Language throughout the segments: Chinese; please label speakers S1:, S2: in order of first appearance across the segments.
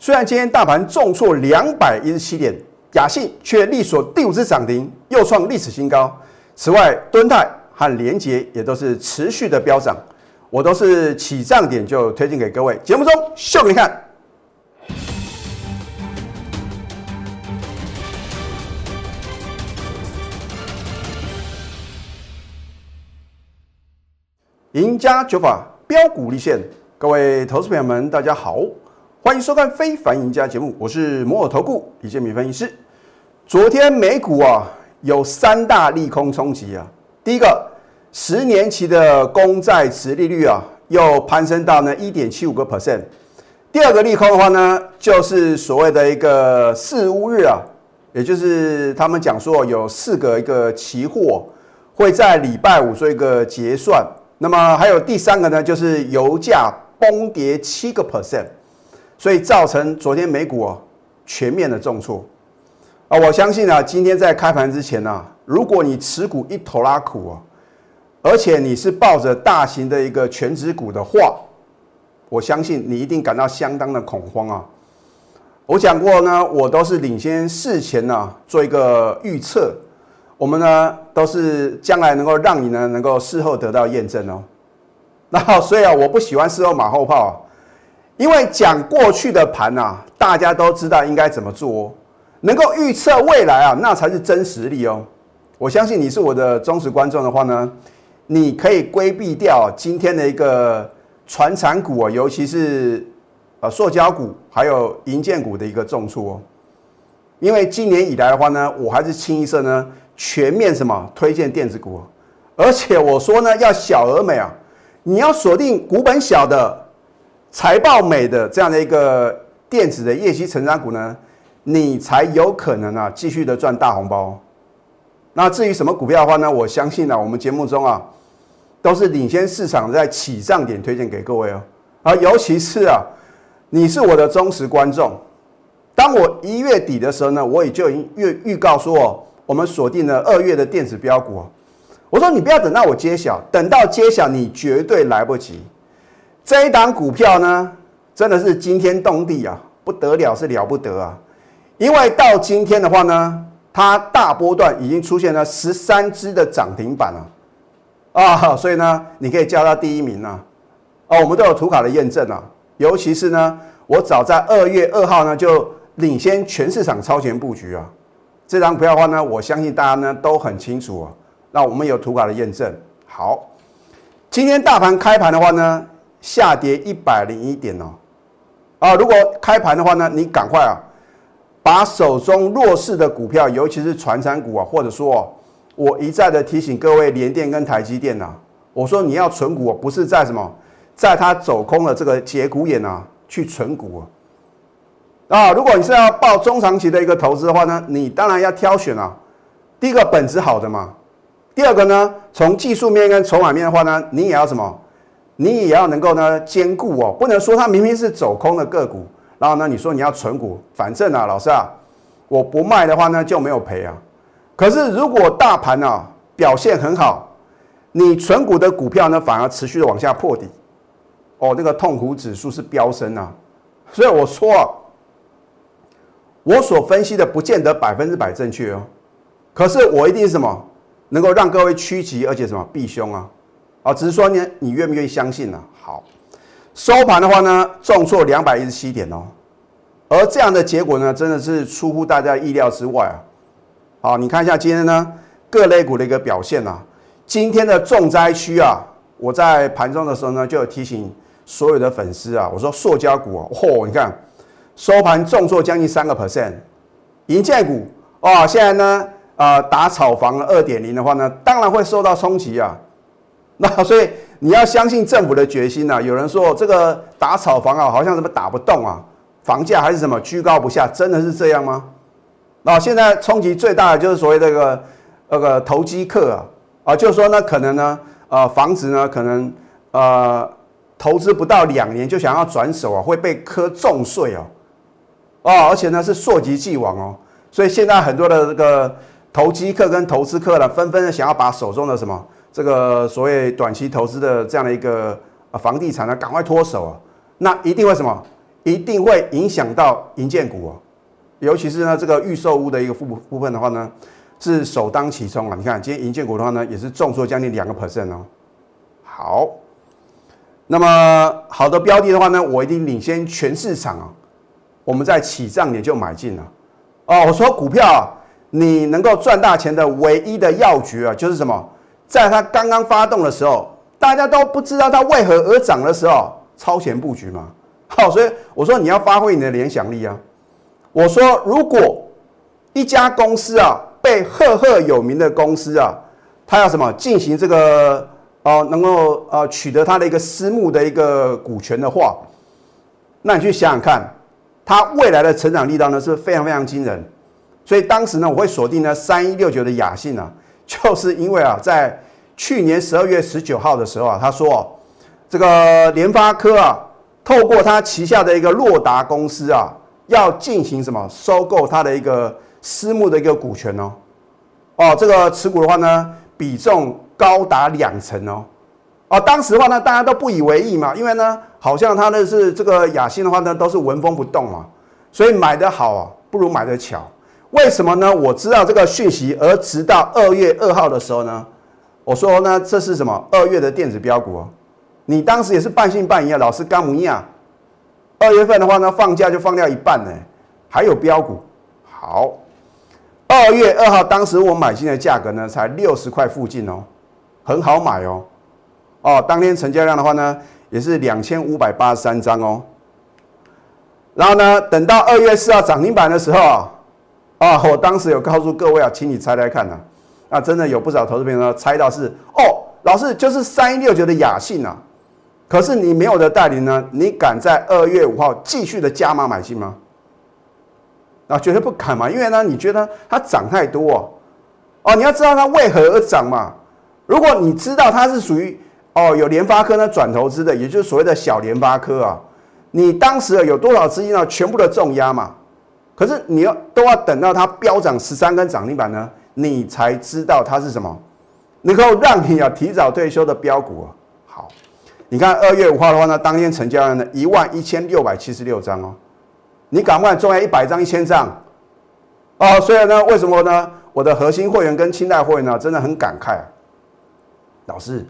S1: 虽然今天大盘重挫两百一十七点，雅信却力所第五次涨停，又创历史新高。此外，敦泰和联捷也都是持续的飙涨，我都是起涨点就推荐给各位。节目中秀给你看。赢家九法标股立现，各位投资朋友们，大家好，欢迎收看《非凡赢家》节目，我是摩尔投顾李建民分析师。昨天美股啊有三大利空冲击啊，第一个，十年期的公债持利率啊又攀升到呢一点七五个 percent。第二个利空的话呢，就是所谓的一个四乌日啊，也就是他们讲说有四个一个期货会在礼拜五做一个结算。那么还有第三个呢，就是油价崩跌七个 percent，所以造成昨天美股啊全面的重挫啊。我相信啊，今天在开盘之前呢，如果你持股一头拉苦啊，而且你是抱着大型的一个全指股的话，我相信你一定感到相当的恐慌啊。我讲过呢，我都是领先事前呢做一个预测。我们呢都是将来能够让你呢能够事后得到验证哦。那所以啊，我不喜欢事后马后炮啊，因为讲过去的盘啊，大家都知道应该怎么做哦。能够预测未来啊，那才是真实力哦。我相信你是我的忠实观众的话呢，你可以规避掉今天的一个传产股啊，尤其是呃塑胶股还有银建股的一个重挫哦。因为今年以来的话呢，我还是清一色呢。全面什么推荐电子股，而且我说呢，要小而美啊，你要锁定股本小的、财报美的这样的一个电子的业绩成长股呢，你才有可能啊继续的赚大红包。那至于什么股票的话呢，我相信呢，我们节目中啊都是领先市场在起涨点推荐给各位哦。而尤其是啊，你是我的忠实观众，当我一月底的时候呢，我也就已经预预告说。我们锁定了二月的电子标股我说你不要等到我揭晓，等到揭晓你绝对来不及。这一档股票呢，真的是惊天动地啊，不得了是了不得啊！因为到今天的话呢，它大波段已经出现了十三只的涨停板了啊，所以呢，你可以叫它第一名啊。哦，我们都有图卡的验证啊，尤其是呢，我早在二月二号呢就领先全市场超前布局啊。这张股票的话呢，我相信大家呢都很清楚啊。那我们有图卡的验证。好，今天大盘开盘的话呢，下跌一百零一点哦。啊，如果开盘的话呢，你赶快啊，把手中弱势的股票，尤其是传产股啊，或者说，哦我一再的提醒各位，联电跟台积电呐，我说你要存股，不是在什么，在它走空的这个节骨眼啊，去存股啊。啊，如果你是要报中长期的一个投资的话呢，你当然要挑选啊。第一个本质好的嘛，第二个呢，从技术面跟筹码面的话呢，你也要什么？你也要能够呢兼顾哦，不能说它明明是走空的个股，然后呢你说你要存股，反正啊，老师啊，我不卖的话呢就没有赔啊。可是如果大盘啊表现很好，你存股的股票呢反而持续的往下破底，哦，那个痛苦指数是飙升啊。所以我说。我所分析的不见得百分之百正确哦，可是我一定是什么能够让各位趋吉，而且什么避凶啊？啊，只是说呢，你愿不愿意相信呢？好，收盘的话呢，重挫两百一十七点哦，而这样的结果呢，真的是出乎大家意料之外啊。好，你看一下今天呢各类股的一个表现啊，今天的重灾区啊，我在盘中的时候呢，就有提醒所有的粉丝啊，我说塑胶股哦，嚯，你看。收盘重挫将近三个 percent，银建股哦，现在呢，呃，打炒房二点零的话呢，当然会受到冲击啊。那所以你要相信政府的决心呐。有人说这个打炒房啊，好像怎么打不动啊，房价还是什么居高不下，真的是这样吗？那现在冲击最大的就是所谓这个那个投机客啊，啊，就是说呢，可能呢，呃，房子呢，可能呃，投资不到两年就想要转手啊，会被科重税哦。哦，而且呢是溯及既往哦，所以现在很多的这个投机客跟投资客呢，纷纷的想要把手中的什么这个所谓短期投资的这样的一个房地产呢，赶快脱手啊，那一定会什么？一定会影响到银建股啊，尤其是呢这个预售屋的一个部部分的话呢，是首当其冲啊。你看今天银建股的话呢，也是重挫将近两个 percent 哦。好，那么好的标的的话呢，我一定领先全市场啊。我们在起涨点就买进了哦。我说股票啊，你能够赚大钱的唯一的要诀啊，就是什么？在它刚刚发动的时候，大家都不知道它为何而涨的时候，超前布局嘛。好，所以我说你要发挥你的联想力啊。我说如果一家公司啊，被赫赫有名的公司啊，它要什么进行这个哦，能够呃取得它的一个私募的一个股权的话，那你去想想看。它未来的成长力道呢是非常非常惊人，所以当时呢我会锁定呢三一六九的雅信啊，就是因为啊在去年十二月十九号的时候啊，他说这个联发科啊透过他旗下的一个洛达公司啊要进行什么收购他的一个私募的一个股权哦，哦这个持股的话呢比重高达两成哦。哦，当时的话呢，大家都不以为意嘛，因为呢，好像他的是这个雅信的话呢，都是纹风不动嘛，所以买的好啊，不如买的巧。为什么呢？我知道这个讯息，而直到二月二号的时候呢，我说呢，这是什么？二月的电子标股哦，你当时也是半信半疑啊，老师干不亚。二月份的话呢，放假就放掉一半呢，还有标股。好，二月二号当时我买进的价格呢，才六十块附近哦，很好买哦。哦，当天成交量的话呢，也是两千五百八十三张哦。然后呢，等到二月四号涨停板的时候啊，我当时有告诉各位啊，请你猜猜看呐，啊，真的有不少投资朋友猜到是哦，老师就是三一六九的雅信啊。可是你没有的代理呢，你敢在二月五号继续的加码买进吗？啊，绝对不敢嘛，因为呢，你觉得它涨太多哦，哦，你要知道它为何而涨嘛。如果你知道它是属于哦，有联发科呢转投资的，也就是所谓的小联发科啊。你当时有多少资金呢？全部的重压嘛。可是你要都要等到它飙涨十三根涨停板呢，你才知道它是什么，能够让你啊提早退休的标股啊。好，你看二月五号的话呢，当天成交量呢一万一千六百七十六张哦。你敢不敢重压一百张、一千张？哦，所以呢，为什么呢？我的核心会员跟清代会员呢，真的很感慨，老师。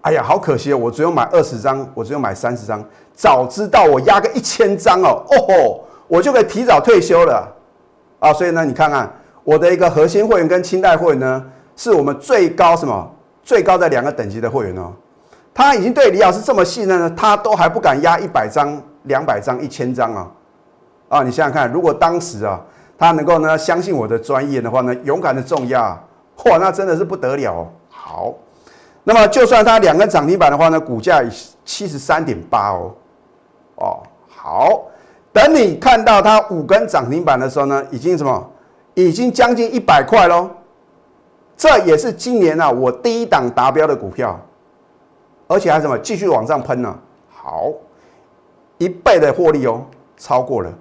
S1: 哎呀，好可惜哦！我只有买二十张，我只有买三十张。早知道我压个一千张哦，哦吼，我就可以提早退休了啊！所以呢，你看看我的一个核心会员跟清代会员呢，是我们最高什么最高的两个等级的会员哦。他已经对李老师这么信任了，他都还不敢压一百张、两百张、一千张啊！啊，你想想看，如果当时啊，他能够呢相信我的专业的话呢，勇敢的重压，哇，那真的是不得了哦。好。那么，就算他两个涨停板的话呢，股价七十三点八哦，哦，好，等你看到它五根涨停板的时候呢，已经什么？已经将近一百块喽。这也是今年啊我第一档达标的股票，而且还什么继续往上喷呢？好，一倍的获利哦，超过了。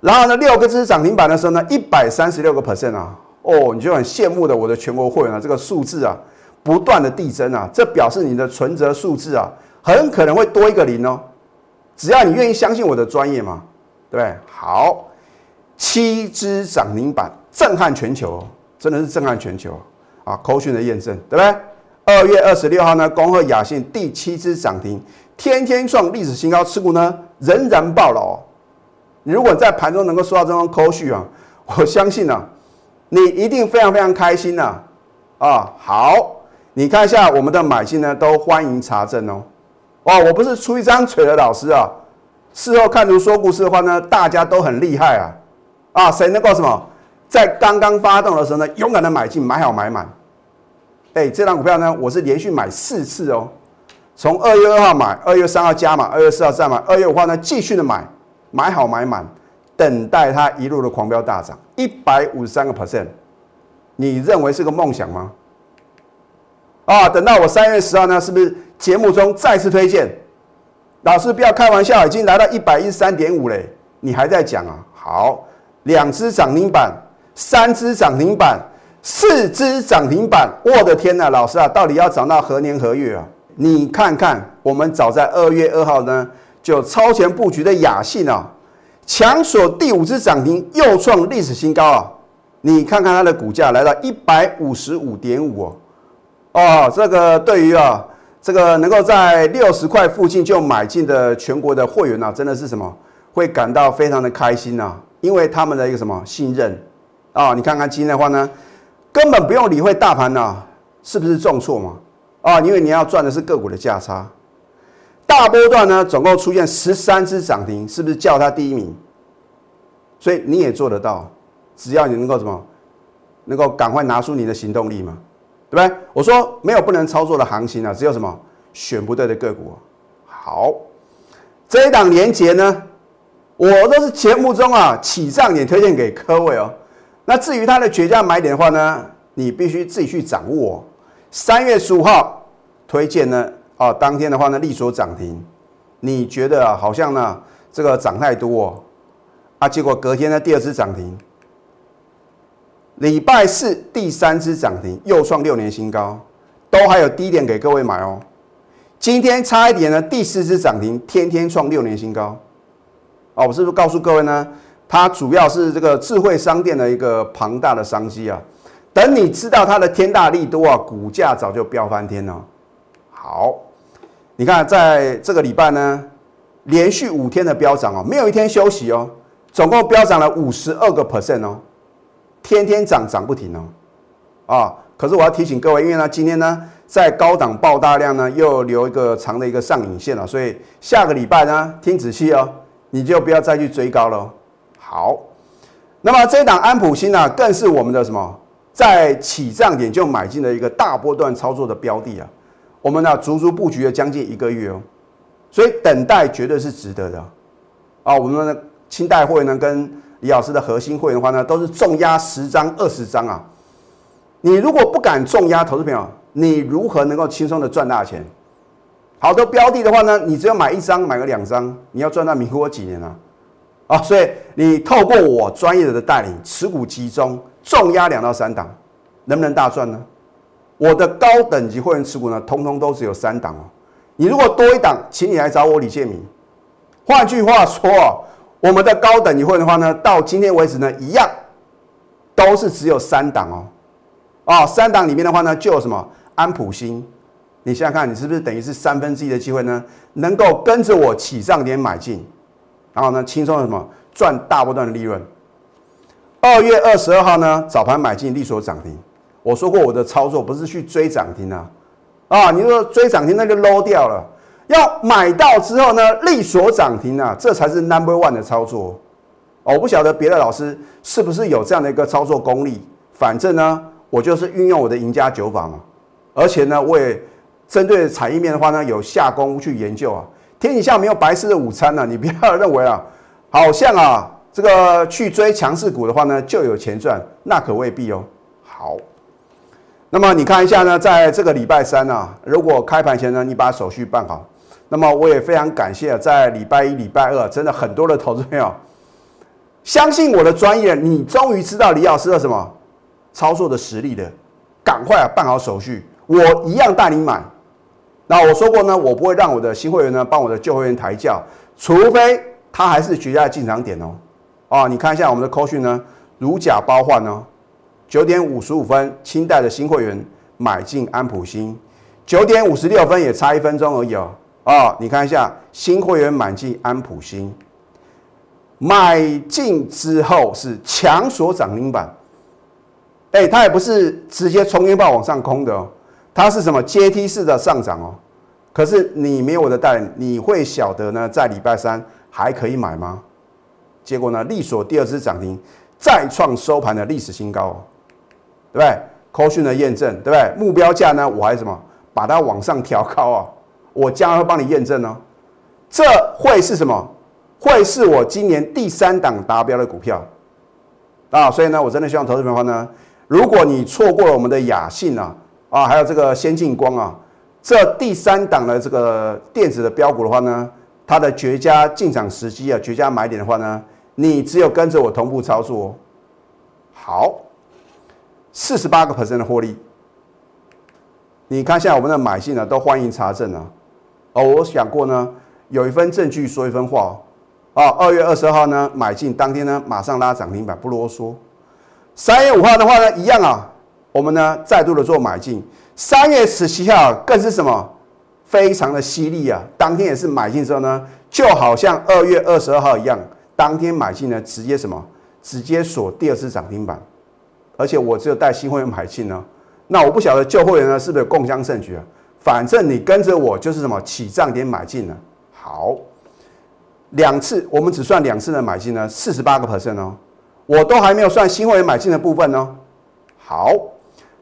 S1: 然后呢，六个只涨停板的时候呢，一百三十六个 percent 啊，哦，你就很羡慕的我的全国会员啊，这个数字啊。不断的递增啊，这表示你的存折数字啊，很可能会多一个零哦。只要你愿意相信我的专业嘛，对不对？好，七只涨停板震撼全球，真的是震撼全球啊！口讯的验证，对不对？二月二十六号呢，恭贺雅信第七只涨停，天天创历史新高，持股呢仍然爆牢。你如果在盘中能够收到这张口讯啊，我相信呢，你一定非常非常开心呐！啊，好。你看一下我们的买进呢，都欢迎查证哦。哦，我不是出一张嘴的老师啊。事后看图说故事的话呢，大家都很厉害啊。啊，谁能够什么，在刚刚发动的时候呢，勇敢的买进，买好买满。哎，这张股票呢，我是连续买四次哦。从二月二号买，二月三号加码，二月四号再买，二月五号呢继续的买，买好买满，等待它一路的狂飙大涨，一百五十三个 percent。你认为是个梦想吗？啊，等到我三月十号呢，是不是节目中再次推荐？老师不要开玩笑，已经来到一百一十三点五嘞，你还在讲啊？好，两只涨停板，三只涨停板，四只涨停板，我的天呐，老师啊，到底要涨到何年何月啊？你看看，我们早在二月二号呢，就超前布局的雅信啊，强锁第五只涨停，又创历史新高啊！你看看它的股价来到一百五十五点五哦，哦，这个对于啊，这个能够在六十块附近就买进的全国的会员呐，真的是什么会感到非常的开心呐，因为他们的一个什么信任啊！你看看今天的话呢，根本不用理会大盘呐，是不是重挫嘛？啊，因为你要赚的是个股的价差。大波段呢，总共出现十三只涨停，是不是叫它第一名？所以你也做得到，只要你能够什么，能够赶快拿出你的行动力嘛，对不对？我说没有不能操作的行情啊，只有什么选不对的个股。好，这一档连结呢，我都是节目中啊起涨点推荐给各位哦。那至于它的绝佳买点的话呢，你必须自己去掌握。三月十五号推荐呢。哦，当天的话呢，利索涨停，你觉得，好像呢，这个涨太多哦，啊，结果隔天呢，第二次涨停，礼拜四第三只涨停，又创六年新高，都还有低点给各位买哦。今天差一点呢，第四只涨停，天天创六年新高，哦，我是不是告诉各位呢？它主要是这个智慧商店的一个庞大的商机啊。等你知道它的天大力多啊，股价早就飙翻天了。好，你看在这个礼拜呢，连续五天的飙涨哦，没有一天休息哦，总共飙涨了五十二个 percent 哦，天天涨涨不停哦，啊！可是我要提醒各位，因为呢，今天呢，在高档爆大量呢，又留一个长的一个上影线了，所以下个礼拜呢，听仔细哦，你就不要再去追高了。好，那么这一档安普新呢，更是我们的什么，在起涨点就买进的一个大波段操作的标的啊。我们呢，足足布局了将近一个月哦，所以等待绝对是值得的啊！我们的清代会呢，跟李老师的核心会员的话呢，都是重压十张、二十张啊。你如果不敢重压，投资朋友，你如何能够轻松的赚大钱？好多标的的话呢，你只要买一张、买个两张，你要赚到民国几年啊？啊，所以你透过我专业的带领，持股集中，重压两到三档，能不能大赚呢？我的高等级会员持股呢，通通都只有三档哦。你如果多一档，请你来找我李建明。换句话说啊，我们的高等一会的话呢，到今天为止呢，一样都是只有三档哦。啊，三档里面的话呢，就有什么安普新？你想想看，你是不是等于是三分之一的机会呢？能够跟着我起涨点买进，然后呢，轻松的什么赚大波段的利润。二月二十二号呢，早盘买进，利索涨停。我说过我的操作不是去追涨停啊，啊，你说追涨停那就 low 掉了，要买到之后呢，力所涨停啊，这才是 number one 的操作。我不晓得别的老师是不是有这样的一个操作功力，反正呢，我就是运用我的赢家九法嘛，而且呢，我也针对产业面的话呢，有下功夫去研究啊。天底下没有白吃的午餐呢，你不要认为啊，好像啊，这个去追强势股的话呢，就有钱赚，那可未必哦。好。那么你看一下呢，在这个礼拜三呢，如果开盘前呢，你把手续办好，那么我也非常感谢在礼拜一、礼拜二，真的很多的投资朋友相信我的专业，你终于知道李老师的什么操作的实力的，赶快啊办好手续，我一样带你买。那我说过呢，我不会让我的新会员呢帮我的旧会员抬轿，除非他还是绝佳进场点哦。哦，你看一下我们的扣讯呢，如假包换哦。九点五十五分，清代的新会员买进安普新。九点五十六分也差一分钟而已哦。啊，你看一下，新会员买进安普新，买进之后是强锁涨停板。哎，它也不是直接冲天炮往上空的哦，它是什么阶梯式的上涨哦。可是你没有我的带领，你会晓得呢？在礼拜三还可以买吗？结果呢，利索第二次涨停，再创收盘的历史新高哦。对不对？科讯的验证，对不对？目标价呢？我还什么？把它往上调高啊！我将会帮你验证哦。这会是什么？会是我今年第三档达标的股票啊！所以呢，我真的希望投资朋友呢，如果你错过了我们的雅信啊，啊，还有这个先进光啊，这第三档的这个电子的标股的话呢，它的绝佳进场时机啊，绝佳买点的话呢，你只有跟着我同步操作哦。好。四十八个 percent 的获利，你看现在我们的买信呢，都欢迎查证啊。哦，我想过呢，有一份证据说一份话哦。啊，二月二十二号呢买进，当天呢马上拉涨停板，不啰嗦。三月五号的话呢，一样啊，我们呢再度的做买进。三月十七号更是什么，非常的犀利啊！当天也是买进之后呢，就好像二月二十二号一样，当天买进呢，直接什么，直接锁第二次涨停板。而且我只有带新会员买进呢，那我不晓得旧会员呢是不是有共襄盛举啊？反正你跟着我就是什么起涨点买进了。好，两次我们只算两次的买进呢，四十八个 percent 哦。我都还没有算新会员买进的部分呢。好，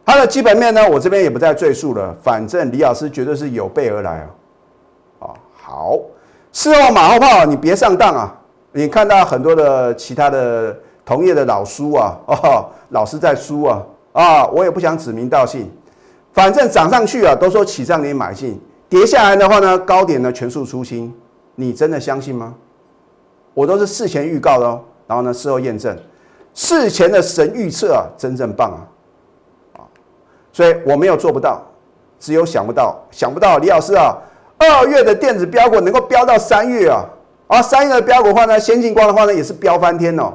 S1: 它的基本面呢，我这边也不再赘述了。反正李老师绝对是有备而来啊。啊，好，事后马后炮，你别上当啊！你看到很多的其他的同业的老叔啊，哦，老师在输啊，啊，我也不想指名道姓。反正涨上去啊，都说起涨点买进，跌下来的话呢，高点呢全数出清。你真的相信吗？我都是事前预告的哦，然后呢，事后验证。事前的神预测啊，真正棒啊！啊，所以我没有做不到，只有想不到，想不到李老师啊，二月的电子标股能够飙到三月啊，而三月的标股的话呢，先进光的话呢，也是飙翻天哦。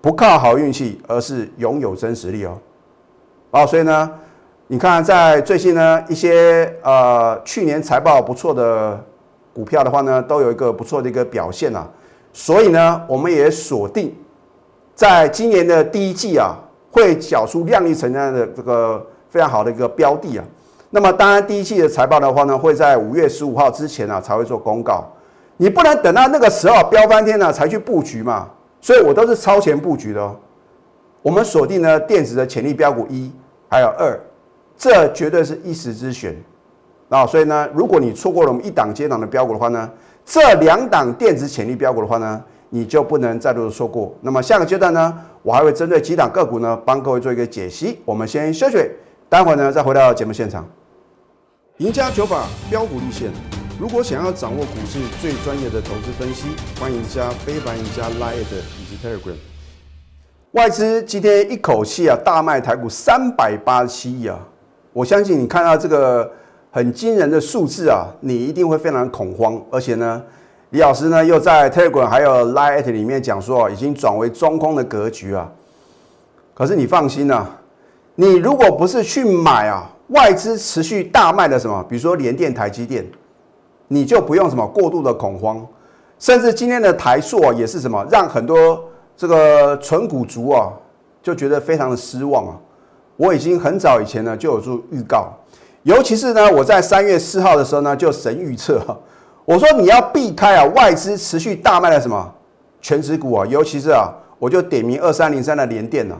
S1: 不靠好运气，而是拥有真实力哦。啊，所以呢，你看在最近呢，一些呃去年财报不错的股票的话呢，都有一个不错的一个表现啊。所以呢，我们也锁定。在今年的第一季啊，会缴出量丽成长的这个非常好的一个标的啊。那么当然，第一季的财报的话呢，会在五月十五号之前呢才会做公告。你不能等到那个时候飙翻天了才去布局嘛。所以我都是超前布局的哦。我们锁定了电子的潜力标股一还有二，这绝对是一时之选啊。所以呢，如果你错过了我们一档接档的标股的话呢，这两档电子潜力标股的话呢。你就不能再度的错过。那么下个阶段呢，我还会针对几档个股呢，帮各位做一个解析。我们先休息，待会儿呢再回到节目现场。赢家九法标股立线，如果想要掌握股市最专业的投资分析，欢迎加非凡、赢家 Line 以及 Telegram。外资今天一口气啊大卖台股三百八十七亿啊，我相信你看到这个很惊人的数字啊，你一定会非常恐慌，而且呢。李老师呢，又在 Telegram 还有 Line 里面讲说，已经转为中空的格局啊。可是你放心啊，你如果不是去买啊，外资持续大卖的什么，比如说联电、台积电，你就不用什么过度的恐慌。甚至今天的台塑也是什么，让很多这个纯股族啊，就觉得非常的失望啊。我已经很早以前呢就有做预告，尤其是呢，我在三月四号的时候呢，就神预测。我说你要避开啊，外资持续大卖的什么？全指股啊，尤其是啊，我就点名二三零三的联电呐，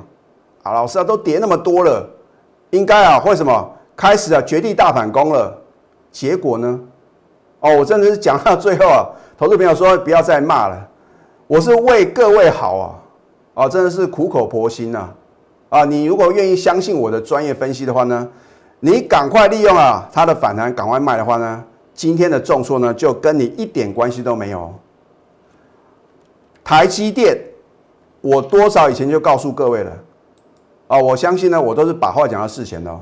S1: 啊，老师啊，都跌那么多了，应该啊，会什么？开始啊绝地大反攻了？结果呢？哦，我真的是讲到最后啊，投资朋友说不要再骂了，我是为各位好啊，啊，真的是苦口婆心呐，啊，啊你如果愿意相信我的专业分析的话呢，你赶快利用啊它的反弹，赶快卖的话呢？今天的重挫呢，就跟你一点关系都没有。台积电，我多少以前就告诉各位了啊，我相信呢，我都是把话讲到事前的。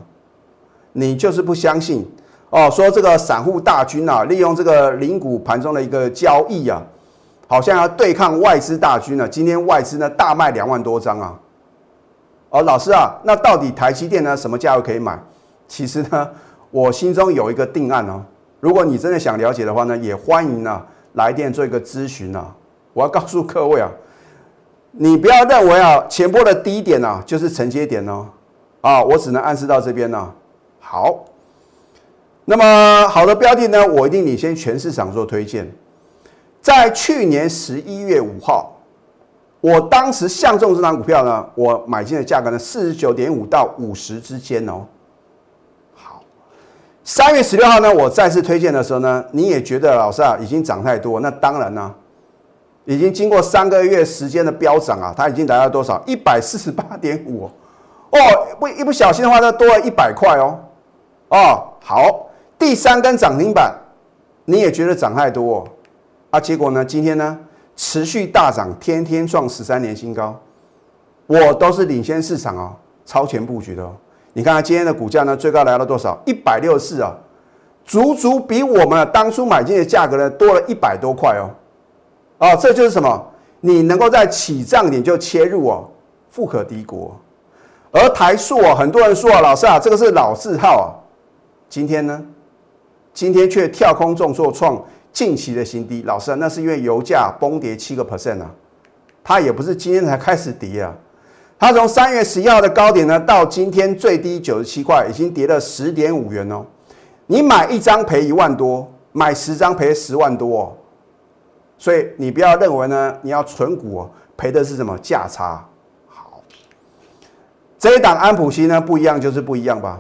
S1: 你就是不相信哦，说这个散户大军啊，利用这个零股盘中的一个交易啊，好像要对抗外资大军呢。今天外资呢大卖两万多张啊。哦，老师啊，那到底台积电呢什么价位可以买？其实呢，我心中有一个定案哦。如果你真的想了解的话呢，也欢迎呢来电做一个咨询啊。我要告诉各位啊，你不要认为啊前波的低点啊就是承接点哦。啊，我只能暗示到这边呢。好，那么好的标的呢，我一定领先全市场做推荐。在去年十一月五号，我当时相中这张股票呢，我买进的价格呢四十九点五到五十之间哦。好三月十六号呢，我再次推荐的时候呢，你也觉得老师啊已经涨太多，那当然呢，已经经过三个月时间的飙涨啊，它已经达到多少？一百四十八点五哦，不一不小心的话，呢，多了一百块哦，哦，好，第三根涨停板，你也觉得涨太多啊？结果呢，今天呢持续大涨，天天创十三年新高，我都是领先市场哦，超前布局的哦。你看它今天的股价呢，最高来到多少？一百六十四啊！足足比我们当初买进的价格呢多了一百多块哦。哦，这就是什么？你能够在起涨点就切入哦，富可敌国。而台塑啊，很多人说啊，老师啊，这个是老字号啊。今天呢，今天却跳空重挫创近期的新低。老师啊，那是因为油价崩跌七个 percent 啊，它也不是今天才开始跌啊。它从三月十一号的高点呢，到今天最低九十七块，已经跌了十点五元哦。你买一张赔一万多，买十张赔十万多哦。所以你不要认为呢，你要存股哦，赔的是什么价差？好，这一档安普西呢不一样就是不一样吧？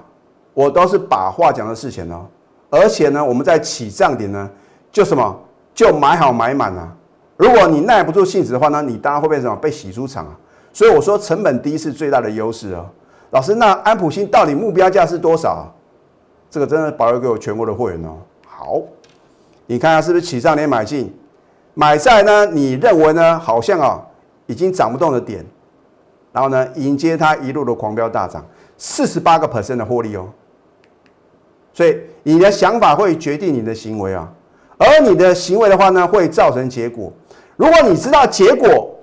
S1: 我都是把话讲的事情哦，而且呢，我们在起涨点呢，就什么就买好买满啊。如果你耐不住性子的话呢，你当然会被什么被洗出场啊。所以我说成本低是最大的优势哦。老师，那安普新到底目标价是多少？这个真的保留给我全国的会员哦。好，你看下是不是起涨点买进？买在呢？你认为呢？好像啊，已经涨不动的点，然后呢，迎接它一路的狂飙大涨，四十八个 percent 的获利哦。所以你的想法会决定你的行为啊，而你的行为的话呢，会造成结果。如果你知道结果，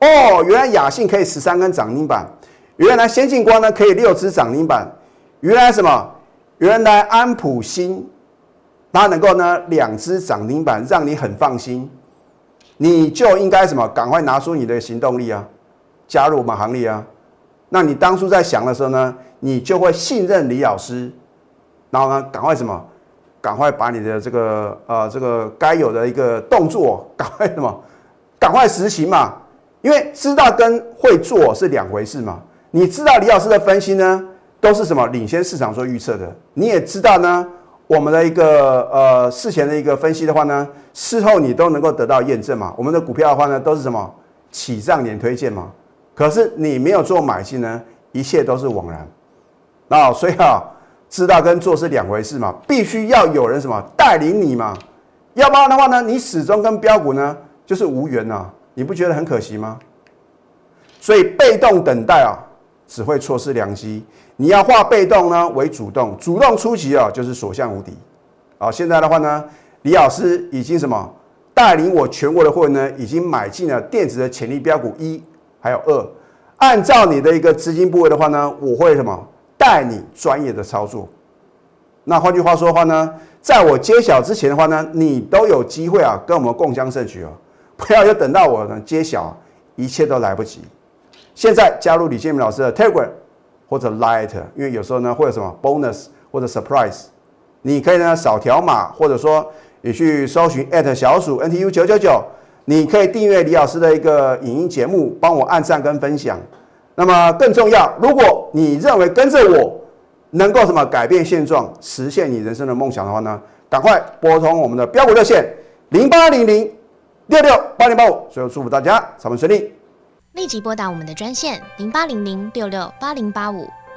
S1: 哦，原来雅信可以十三根涨停板，原来先进光呢可以六只涨停板，原来什么？原来安普新。它能够呢两只涨停板，让你很放心，你就应该什么？赶快拿出你的行动力啊，加入我们行列啊！那你当初在想的时候呢，你就会信任李老师，然后呢，赶快什么？赶快把你的这个呃这个该有的一个动作，赶快什么？赶快实行嘛！因为知道跟会做是两回事嘛。你知道李老师的分析呢，都是什么领先市场做预测的，你也知道呢。我们的一个呃事前的一个分析的话呢，事后你都能够得到验证嘛。我们的股票的话呢，都是什么起涨点推荐嘛。可是你没有做买进呢，一切都是枉然。那，所以啊，知道跟做是两回事嘛，必须要有人什么带领你嘛，要不然的话呢，你始终跟标股呢就是无缘呐，你不觉得很可惜吗？所以被动等待啊，只会错失良机。你要化被动呢为主动，主动出击啊，就是所向无敌。好，现在的话呢，李老师已经什么带领我全国的会员呢，已经买进了电子的潜力标股一还有二。按照你的一个资金部位的话呢，我会什么带你专业的操作。那换句话说的话呢，在我揭晓之前的话呢，你都有机会啊，跟我们共襄盛举哦。不要就等到我呢揭晓，一切都来不及。现在加入李建明老师的 Telegram。或者 light，因为有时候呢会有什么 bonus 或者 surprise，你可以呢扫条码，或者说你去搜寻 at 小鼠 NTU 九九九，你可以订阅李老师的一个影音节目，帮我按赞跟分享。那么更重要，如果你认为跟着我能够什么改变现状，实现你人生的梦想的话呢，赶快拨通我们的标股热线零八零零六六八零八五。最后祝福大家上班顺利。
S2: 立即拨打我们的专线零八零零六六八零八五